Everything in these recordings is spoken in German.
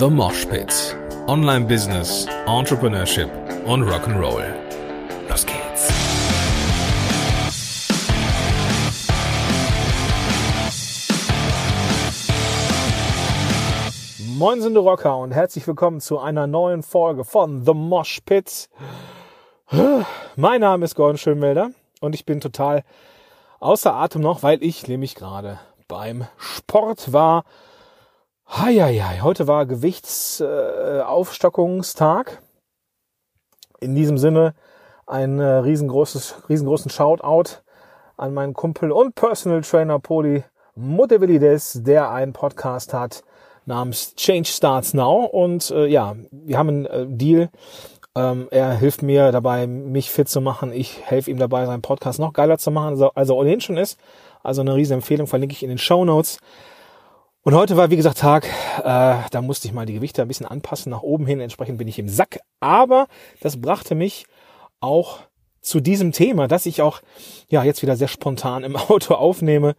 The Mosh Pit. Online Business, Entrepreneurship und Rock'n'Roll. Los geht's. Moin sind Rocker und herzlich willkommen zu einer neuen Folge von The Mosh Pit. Mein Name ist Gordon Schönmelder und ich bin total außer Atem noch, weil ich nämlich gerade beim Sport war. Heieiei, heute war Gewichtsaufstockungstag. Äh, In diesem Sinne ein äh, riesengroßes, riesengroßen Shoutout an meinen Kumpel und Personal Trainer Poli Mutevilides, der einen Podcast hat namens Change Starts Now. Und äh, ja, wir haben einen äh, Deal. Ähm, er hilft mir dabei, mich fit zu machen. Ich helfe ihm dabei, seinen Podcast noch geiler zu machen, also, also ohnehin schon ist. Also eine riesen Empfehlung, verlinke ich in den Show Notes. Und heute war, wie gesagt, Tag, äh, da musste ich mal die Gewichte ein bisschen anpassen, nach oben hin, entsprechend bin ich im Sack. Aber das brachte mich auch zu diesem Thema, das ich auch ja jetzt wieder sehr spontan im Auto aufnehme.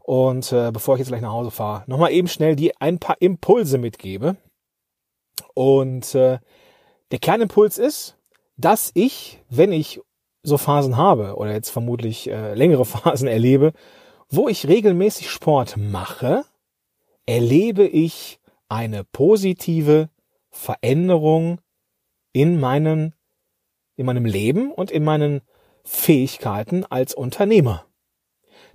Und äh, bevor ich jetzt gleich nach Hause fahre, nochmal eben schnell die ein paar Impulse mitgebe. Und äh, der Kernimpuls ist, dass ich, wenn ich so Phasen habe oder jetzt vermutlich äh, längere Phasen erlebe, wo ich regelmäßig Sport mache, erlebe ich eine positive Veränderung in meinem, in meinem Leben und in meinen Fähigkeiten als Unternehmer.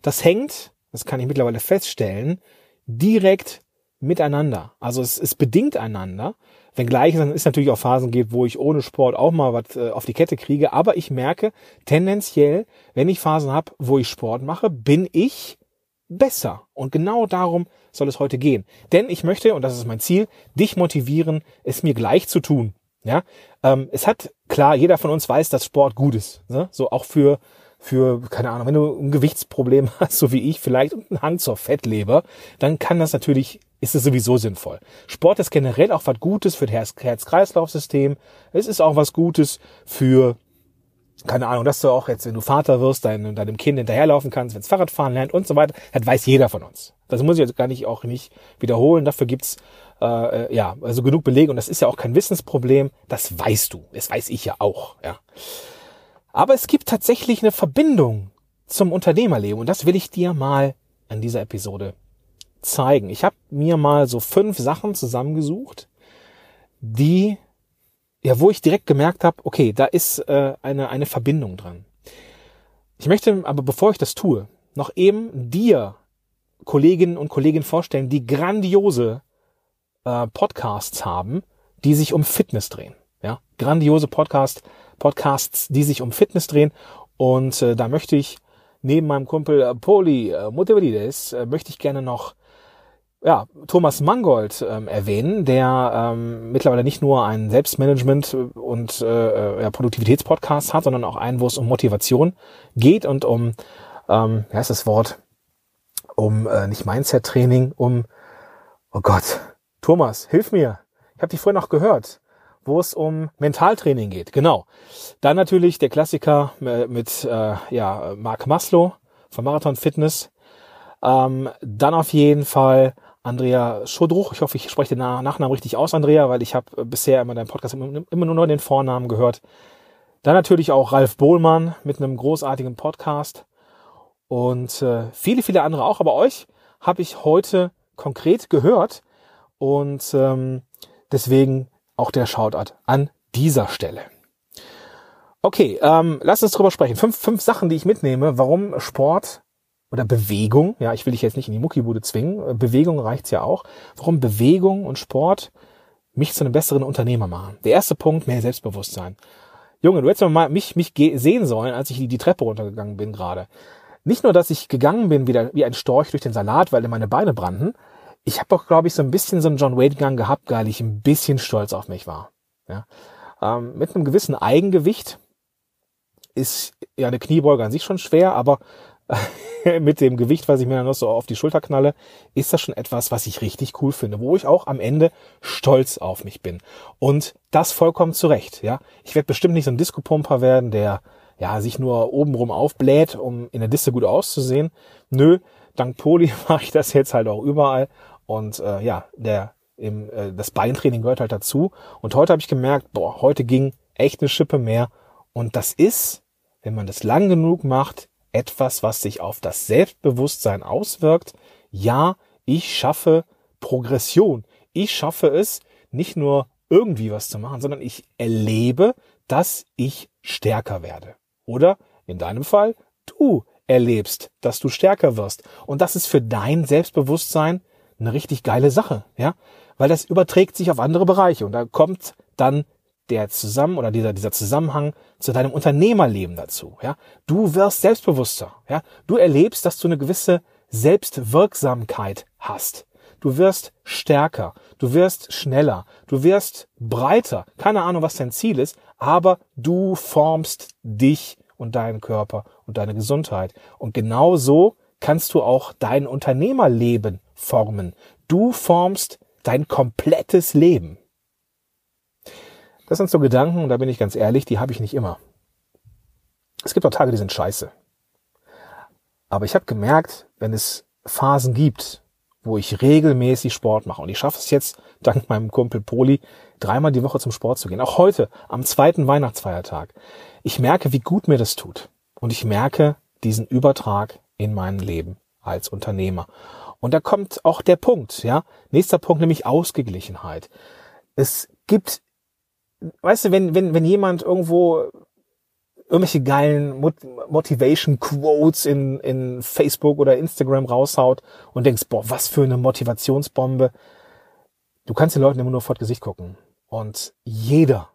Das hängt, das kann ich mittlerweile feststellen, direkt miteinander. Also es, es bedingt einander, wenngleich es natürlich auch Phasen gibt, wo ich ohne Sport auch mal was äh, auf die Kette kriege. Aber ich merke tendenziell, wenn ich Phasen habe, wo ich Sport mache, bin ich besser. Und genau darum soll es heute gehen. Denn ich möchte, und das ist mein Ziel, dich motivieren, es mir gleich zu tun. Ja, ähm, es hat klar, jeder von uns weiß, dass Sport gut ist. Ne? So auch für für, keine Ahnung, wenn du ein Gewichtsproblem hast, so wie ich vielleicht, und einen Hang zur Fettleber, dann kann das natürlich, ist es sowieso sinnvoll. Sport ist generell auch was Gutes für das Herz-Kreislauf-System. Es ist auch was Gutes für, keine Ahnung, dass du auch jetzt, wenn du Vater wirst, dein, deinem Kind hinterherlaufen kannst, wenn es Fahrradfahren lernt und so weiter. Das weiß jeder von uns. Das muss ich jetzt gar nicht auch nicht wiederholen. Dafür gibt's äh, ja also genug Belege und das ist ja auch kein Wissensproblem. Das weißt du. Das weiß ich ja auch. Ja. Aber es gibt tatsächlich eine Verbindung zum Unternehmerleben und das will ich dir mal an dieser Episode zeigen. Ich habe mir mal so fünf Sachen zusammengesucht, die ja, wo ich direkt gemerkt habe, okay, da ist äh, eine eine Verbindung dran. Ich möchte aber bevor ich das tue, noch eben dir Kolleginnen und Kollegen vorstellen, die grandiose äh, Podcasts haben, die sich um Fitness drehen. Ja, grandiose Podcast Podcasts, die sich um Fitness drehen. Und äh, da möchte ich neben meinem Kumpel äh, Poli äh, Mutevalides, äh, möchte ich gerne noch ja, Thomas Mangold ähm, erwähnen, der ähm, mittlerweile nicht nur einen Selbstmanagement- und äh, ja, Produktivitätspodcast hat, sondern auch einen, wo es um Motivation geht und um, ähm, wie heißt das Wort, um äh, nicht Mindset-Training, um, oh Gott, Thomas, hilf mir. Ich habe dich vorhin noch gehört wo es um Mentaltraining geht. Genau. Dann natürlich der Klassiker äh, mit äh, ja, Mark Maslow von Marathon Fitness. Ähm, dann auf jeden Fall Andrea Schodruch. Ich hoffe, ich spreche den Nachnamen richtig aus, Andrea, weil ich habe bisher immer deinen Podcast immer, immer nur den Vornamen gehört. Dann natürlich auch Ralf Bohlmann mit einem großartigen Podcast und äh, viele, viele andere auch. Aber euch habe ich heute konkret gehört und ähm, deswegen auch der Shoutout an dieser Stelle. Okay, ähm, lass uns drüber sprechen. Fünf, fünf Sachen, die ich mitnehme, warum Sport oder Bewegung, ja, ich will dich jetzt nicht in die Muckibude zwingen, Bewegung reicht's ja auch, warum Bewegung und Sport mich zu einem besseren Unternehmer machen. Der erste Punkt, mehr Selbstbewusstsein. Junge, du hättest mal mich, mich sehen sollen, als ich die Treppe runtergegangen bin gerade. Nicht nur, dass ich gegangen bin wie, der, wie ein Storch durch den Salat, weil meine Beine brannten, ich habe auch, glaube ich, so ein bisschen so einen John Wade-Gang gehabt, weil ich ein bisschen stolz auf mich war. Ja? Ähm, mit einem gewissen Eigengewicht ist ja eine Kniebeuge an sich schon schwer, aber mit dem Gewicht, was ich mir dann noch so auf die Schulter knalle, ist das schon etwas, was ich richtig cool finde, wo ich auch am Ende stolz auf mich bin. Und das vollkommen zurecht, ja. Ich werde bestimmt nicht so ein Disco-Pumper werden, der ja sich nur obenrum aufbläht, um in der Diste gut auszusehen. Nö, dank Poli mache ich das jetzt halt auch überall und äh, ja, der im, äh, das Beintraining gehört halt dazu. Und heute habe ich gemerkt, boah, heute ging echt eine Schippe mehr. Und das ist, wenn man das lang genug macht, etwas, was sich auf das Selbstbewusstsein auswirkt. Ja, ich schaffe Progression. Ich schaffe es, nicht nur irgendwie was zu machen, sondern ich erlebe, dass ich stärker werde. Oder in deinem Fall, du erlebst, dass du stärker wirst. Und das ist für dein Selbstbewusstsein eine richtig geile Sache, ja? Weil das überträgt sich auf andere Bereiche und da kommt dann der zusammen oder dieser, dieser Zusammenhang zu deinem Unternehmerleben dazu, ja? Du wirst selbstbewusster, ja? Du erlebst, dass du eine gewisse Selbstwirksamkeit hast. Du wirst stärker, du wirst schneller, du wirst breiter. Keine Ahnung, was dein Ziel ist, aber du formst dich und deinen Körper und deine Gesundheit. Und genau so kannst du auch dein Unternehmerleben formen. Du formst dein komplettes Leben. Das sind so Gedanken, und da bin ich ganz ehrlich, die habe ich nicht immer. Es gibt auch Tage, die sind scheiße. Aber ich habe gemerkt, wenn es Phasen gibt, wo ich regelmäßig Sport mache, und ich schaffe es jetzt, dank meinem Kumpel Poli, dreimal die Woche zum Sport zu gehen, auch heute am zweiten Weihnachtsfeiertag, ich merke, wie gut mir das tut. Und ich merke diesen Übertrag in mein Leben als Unternehmer. Und da kommt auch der Punkt, ja. Nächster Punkt, nämlich Ausgeglichenheit. Es gibt, weißt du, wenn, wenn, wenn jemand irgendwo irgendwelche geilen Motivation Quotes in, in Facebook oder Instagram raushaut und denkst, boah, was für eine Motivationsbombe. Du kannst den Leuten immer nur vor das Gesicht gucken. Und jeder,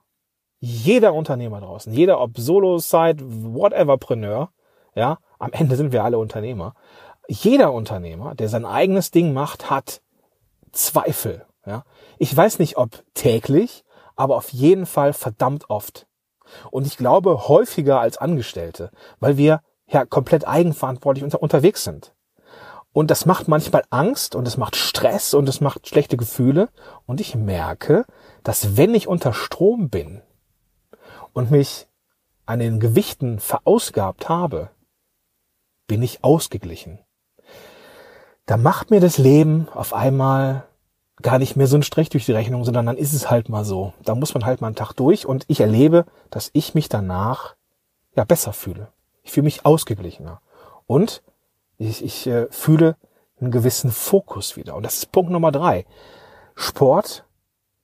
jeder Unternehmer draußen, jeder ob Solo, Side, whatever Preneur, ja, am Ende sind wir alle Unternehmer. Jeder Unternehmer, der sein eigenes Ding macht, hat Zweifel, ja. Ich weiß nicht, ob täglich, aber auf jeden Fall verdammt oft. Und ich glaube häufiger als Angestellte, weil wir ja komplett eigenverantwortlich unter, unterwegs sind. Und das macht manchmal Angst und es macht Stress und es macht schlechte Gefühle. Und ich merke, dass wenn ich unter Strom bin und mich an den Gewichten verausgabt habe, bin ich ausgeglichen. Da macht mir das Leben auf einmal gar nicht mehr so ein Strich durch die Rechnung, sondern dann ist es halt mal so. Da muss man halt mal einen Tag durch und ich erlebe, dass ich mich danach ja besser fühle. Ich fühle mich ausgeglichener und ich, ich äh, fühle einen gewissen Fokus wieder. Und das ist Punkt Nummer drei. Sport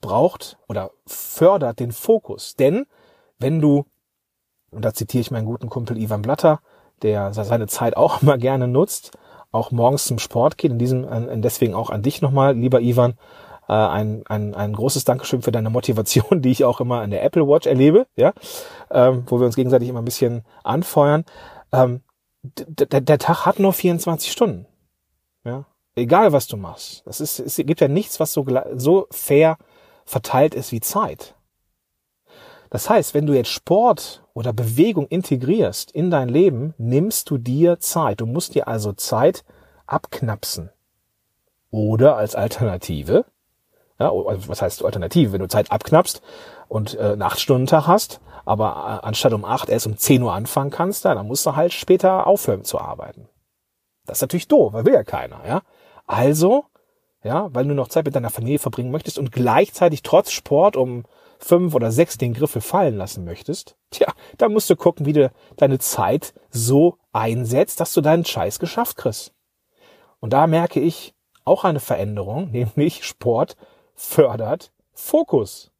braucht oder fördert den Fokus. Denn wenn du, und da zitiere ich meinen guten Kumpel Ivan Blatter, der seine Zeit auch immer gerne nutzt, auch morgens zum Sport geht. In diesem, deswegen auch an dich nochmal, lieber Ivan, äh, ein, ein, ein großes Dankeschön für deine Motivation, die ich auch immer an der Apple Watch erlebe, ja, ähm, wo wir uns gegenseitig immer ein bisschen anfeuern. Ähm, der, Tag hat nur 24 Stunden, ja, egal was du machst. Das ist, es gibt ja nichts, was so, so fair verteilt ist wie Zeit. Das heißt, wenn du jetzt Sport oder Bewegung integrierst in dein Leben, nimmst du dir Zeit. Du musst dir also Zeit abknapsen. Oder als Alternative, ja, also was heißt Alternative, wenn du Zeit abknapst und äh, einen 8-Stunden-Tag hast, aber äh, anstatt um 8 erst um 10 Uhr anfangen kannst, dann musst du halt später aufhören zu arbeiten. Das ist natürlich doof, weil will ja keiner, ja. Also, ja, weil du noch Zeit mit deiner Familie verbringen möchtest und gleichzeitig trotz Sport um fünf oder sechs den Griffel fallen lassen möchtest, tja, da musst du gucken, wie du deine Zeit so einsetzt, dass du deinen Scheiß geschafft kriegst. Und da merke ich auch eine Veränderung, nämlich Sport fördert Fokus.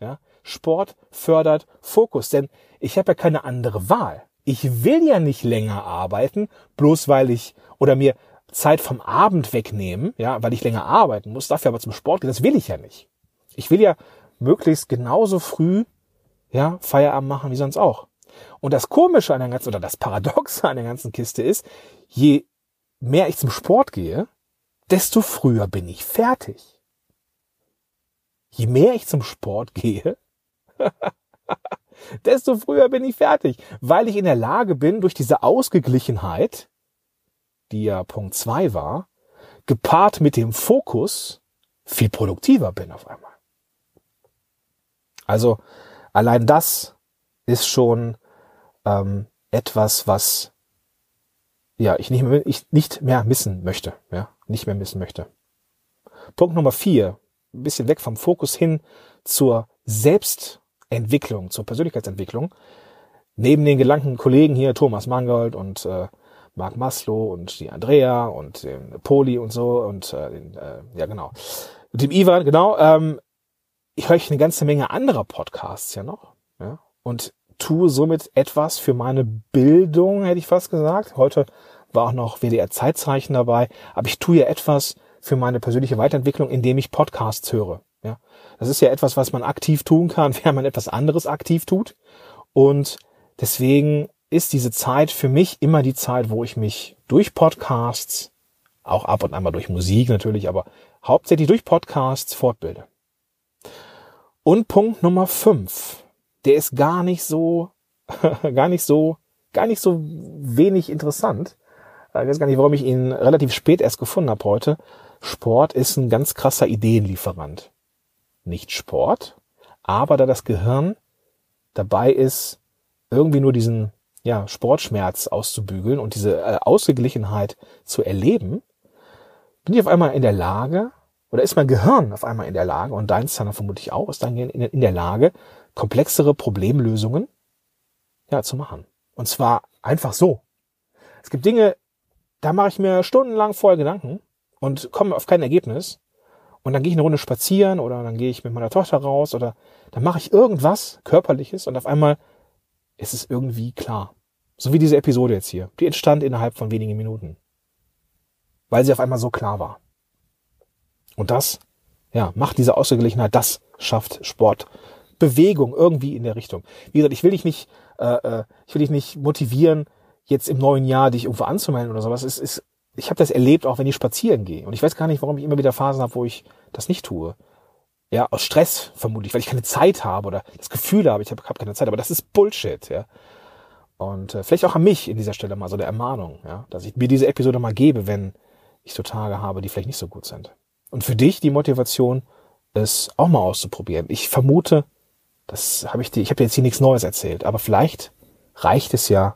Ja, Sport fördert Fokus, denn ich habe ja keine andere Wahl. Ich will ja nicht länger arbeiten, bloß weil ich oder mir Zeit vom Abend wegnehmen, ja, weil ich länger arbeiten muss, dafür aber zum Sport gehen, das will ich ja nicht. Ich will ja möglichst genauso früh ja, Feierabend machen wie sonst auch. Und das Komische an der ganzen, oder das Paradoxe an der ganzen Kiste ist, je mehr ich zum Sport gehe, desto früher bin ich fertig. Je mehr ich zum Sport gehe, desto früher bin ich fertig, weil ich in der Lage bin, durch diese Ausgeglichenheit, die ja Punkt zwei war, gepaart mit dem Fokus, viel produktiver bin auf einmal. Also allein das ist schon ähm, etwas, was ja ich nicht mehr, ich nicht mehr missen möchte, ja, nicht mehr missen möchte. Punkt Nummer vier, ein bisschen weg vom Fokus hin zur Selbstentwicklung, zur Persönlichkeitsentwicklung. Neben den gelangten Kollegen hier, Thomas Mangold und äh, Marc Maslow und die Andrea und den Poli und so und äh, den, äh, ja genau, und dem Ivan, genau, ähm, ich höre eine ganze Menge anderer Podcasts ja noch. Ja, und tue somit etwas für meine Bildung, hätte ich fast gesagt. Heute war auch noch WDR Zeitzeichen dabei, aber ich tue ja etwas für meine persönliche Weiterentwicklung, indem ich Podcasts höre. Ja, das ist ja etwas, was man aktiv tun kann, während man etwas anderes aktiv tut. Und deswegen ist diese Zeit für mich immer die Zeit, wo ich mich durch Podcasts, auch ab und an mal durch Musik natürlich, aber hauptsächlich durch Podcasts fortbilde. Und Punkt Nummer fünf der ist gar nicht so, gar nicht so, gar nicht so wenig interessant. Ich weiß gar nicht, warum ich ihn relativ spät erst gefunden habe heute. Sport ist ein ganz krasser Ideenlieferant. Nicht Sport, aber da das Gehirn dabei ist, irgendwie nur diesen ja, Sportschmerz auszubügeln und diese äh, Ausgeglichenheit zu erleben, bin ich auf einmal in der Lage, oder ist mein Gehirn auf einmal in der Lage, und deins dann vermutlich auch, ist dann in der Lage, komplexere Problemlösungen ja, zu machen. Und zwar einfach so. Es gibt Dinge, da mache ich mir stundenlang vorher Gedanken und komme auf kein Ergebnis. Und dann gehe ich eine Runde spazieren oder dann gehe ich mit meiner Tochter raus oder dann mache ich irgendwas Körperliches und auf einmal ist es irgendwie klar. So wie diese Episode jetzt hier. Die entstand innerhalb von wenigen Minuten. Weil sie auf einmal so klar war. Und das, ja, macht diese Ausgeglichenheit, das schafft Sport Bewegung irgendwie in der Richtung. Wie gesagt, ich will dich nicht, äh, äh, ich will dich nicht motivieren, jetzt im neuen Jahr dich irgendwo anzumelden oder sowas. Es ist, ich habe das erlebt, auch wenn ich spazieren gehe. Und ich weiß gar nicht, warum ich immer wieder Phasen habe, wo ich das nicht tue. Ja, aus Stress vermutlich, weil ich keine Zeit habe oder das Gefühl habe, ich habe hab keine Zeit. Aber das ist Bullshit, ja. Und äh, vielleicht auch an mich in dieser Stelle mal so der Ermahnung, ja, dass ich mir diese Episode mal gebe, wenn ich so Tage habe, die vielleicht nicht so gut sind. Und für dich die Motivation, es auch mal auszuprobieren. Ich vermute, das habe ich dir, ich habe dir jetzt hier nichts Neues erzählt, aber vielleicht reicht es ja,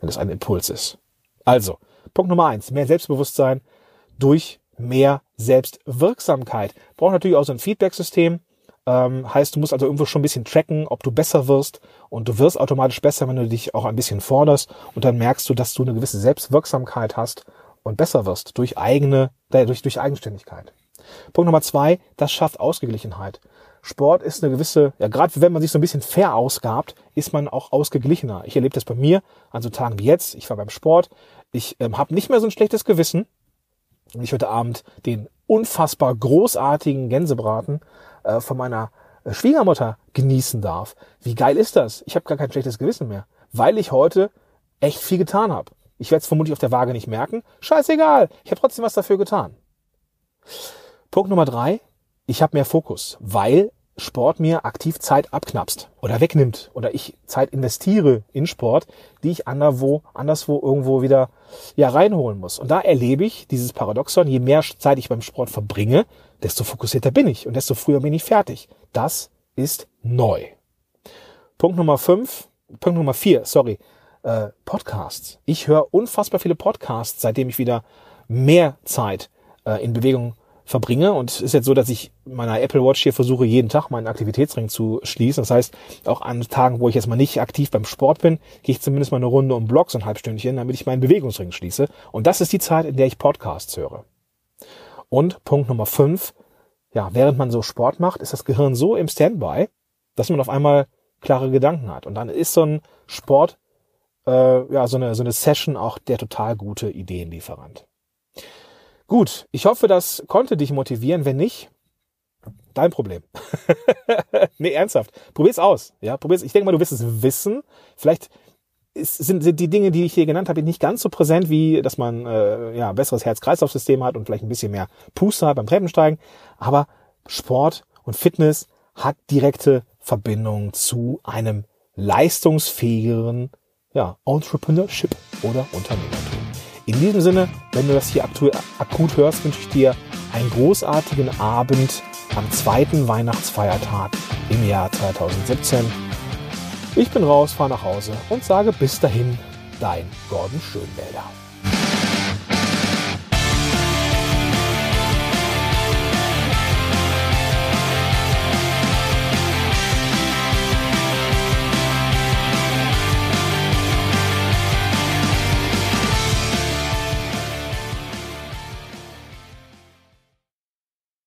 wenn es ein Impuls ist. Also, Punkt Nummer eins, mehr Selbstbewusstsein durch mehr Selbstwirksamkeit. Braucht natürlich auch so ein Feedback-System. Ähm, heißt, du musst also irgendwo schon ein bisschen tracken, ob du besser wirst. Und du wirst automatisch besser, wenn du dich auch ein bisschen forderst. Und dann merkst du, dass du eine gewisse Selbstwirksamkeit hast und besser wirst durch eigene, durch, durch Eigenständigkeit. Punkt Nummer zwei, das schafft Ausgeglichenheit. Sport ist eine gewisse, ja gerade wenn man sich so ein bisschen verausgabt, ist man auch ausgeglichener. Ich erlebe das bei mir an so Tagen wie jetzt. Ich war beim Sport, ich ähm, habe nicht mehr so ein schlechtes Gewissen. Und ich heute Abend den unfassbar großartigen Gänsebraten äh, von meiner äh, Schwiegermutter genießen darf. Wie geil ist das? Ich habe gar kein schlechtes Gewissen mehr, weil ich heute echt viel getan habe. Ich werde es vermutlich auf der Waage nicht merken. Scheißegal, ich habe trotzdem was dafür getan. Punkt Nummer drei, ich habe mehr Fokus, weil Sport mir aktiv Zeit abknapst oder wegnimmt oder ich Zeit investiere in Sport, die ich anderswo, anderswo irgendwo wieder ja reinholen muss. Und da erlebe ich dieses Paradoxon, je mehr Zeit ich beim Sport verbringe, desto fokussierter bin ich und desto früher bin ich fertig. Das ist neu. Punkt Nummer fünf, Punkt Nummer vier, sorry, äh, Podcasts. Ich höre unfassbar viele Podcasts, seitdem ich wieder mehr Zeit äh, in Bewegung verbringe. Und es ist jetzt so, dass ich meiner Apple Watch hier versuche, jeden Tag meinen Aktivitätsring zu schließen. Das heißt, auch an Tagen, wo ich jetzt mal nicht aktiv beim Sport bin, gehe ich zumindest mal eine Runde um Block, so ein halbstündchen, damit ich meinen Bewegungsring schließe. Und das ist die Zeit, in der ich Podcasts höre. Und Punkt Nummer fünf, ja, während man so Sport macht, ist das Gehirn so im Standby, dass man auf einmal klare Gedanken hat. Und dann ist so ein Sport, äh, ja, so eine, so eine Session auch der total gute Ideenlieferant. Gut, ich hoffe, das konnte dich motivieren. Wenn nicht, dein Problem. nee, ernsthaft. Probier's aus. Ja, probier's. Ich denke mal, du wirst es wissen. Vielleicht sind, sind die Dinge, die ich hier genannt habe, nicht ganz so präsent, wie dass man äh, ja besseres Herz-Kreislauf-System hat und vielleicht ein bisschen mehr Puster hat beim Treppensteigen. Aber Sport und Fitness hat direkte Verbindung zu einem leistungsfähigeren ja, Entrepreneurship oder Unternehmertum. In diesem Sinne, wenn du das hier akut hörst, wünsche ich dir einen großartigen Abend am zweiten Weihnachtsfeiertag im Jahr 2017. Ich bin raus, fahre nach Hause und sage bis dahin, dein Gordon Schönwälder.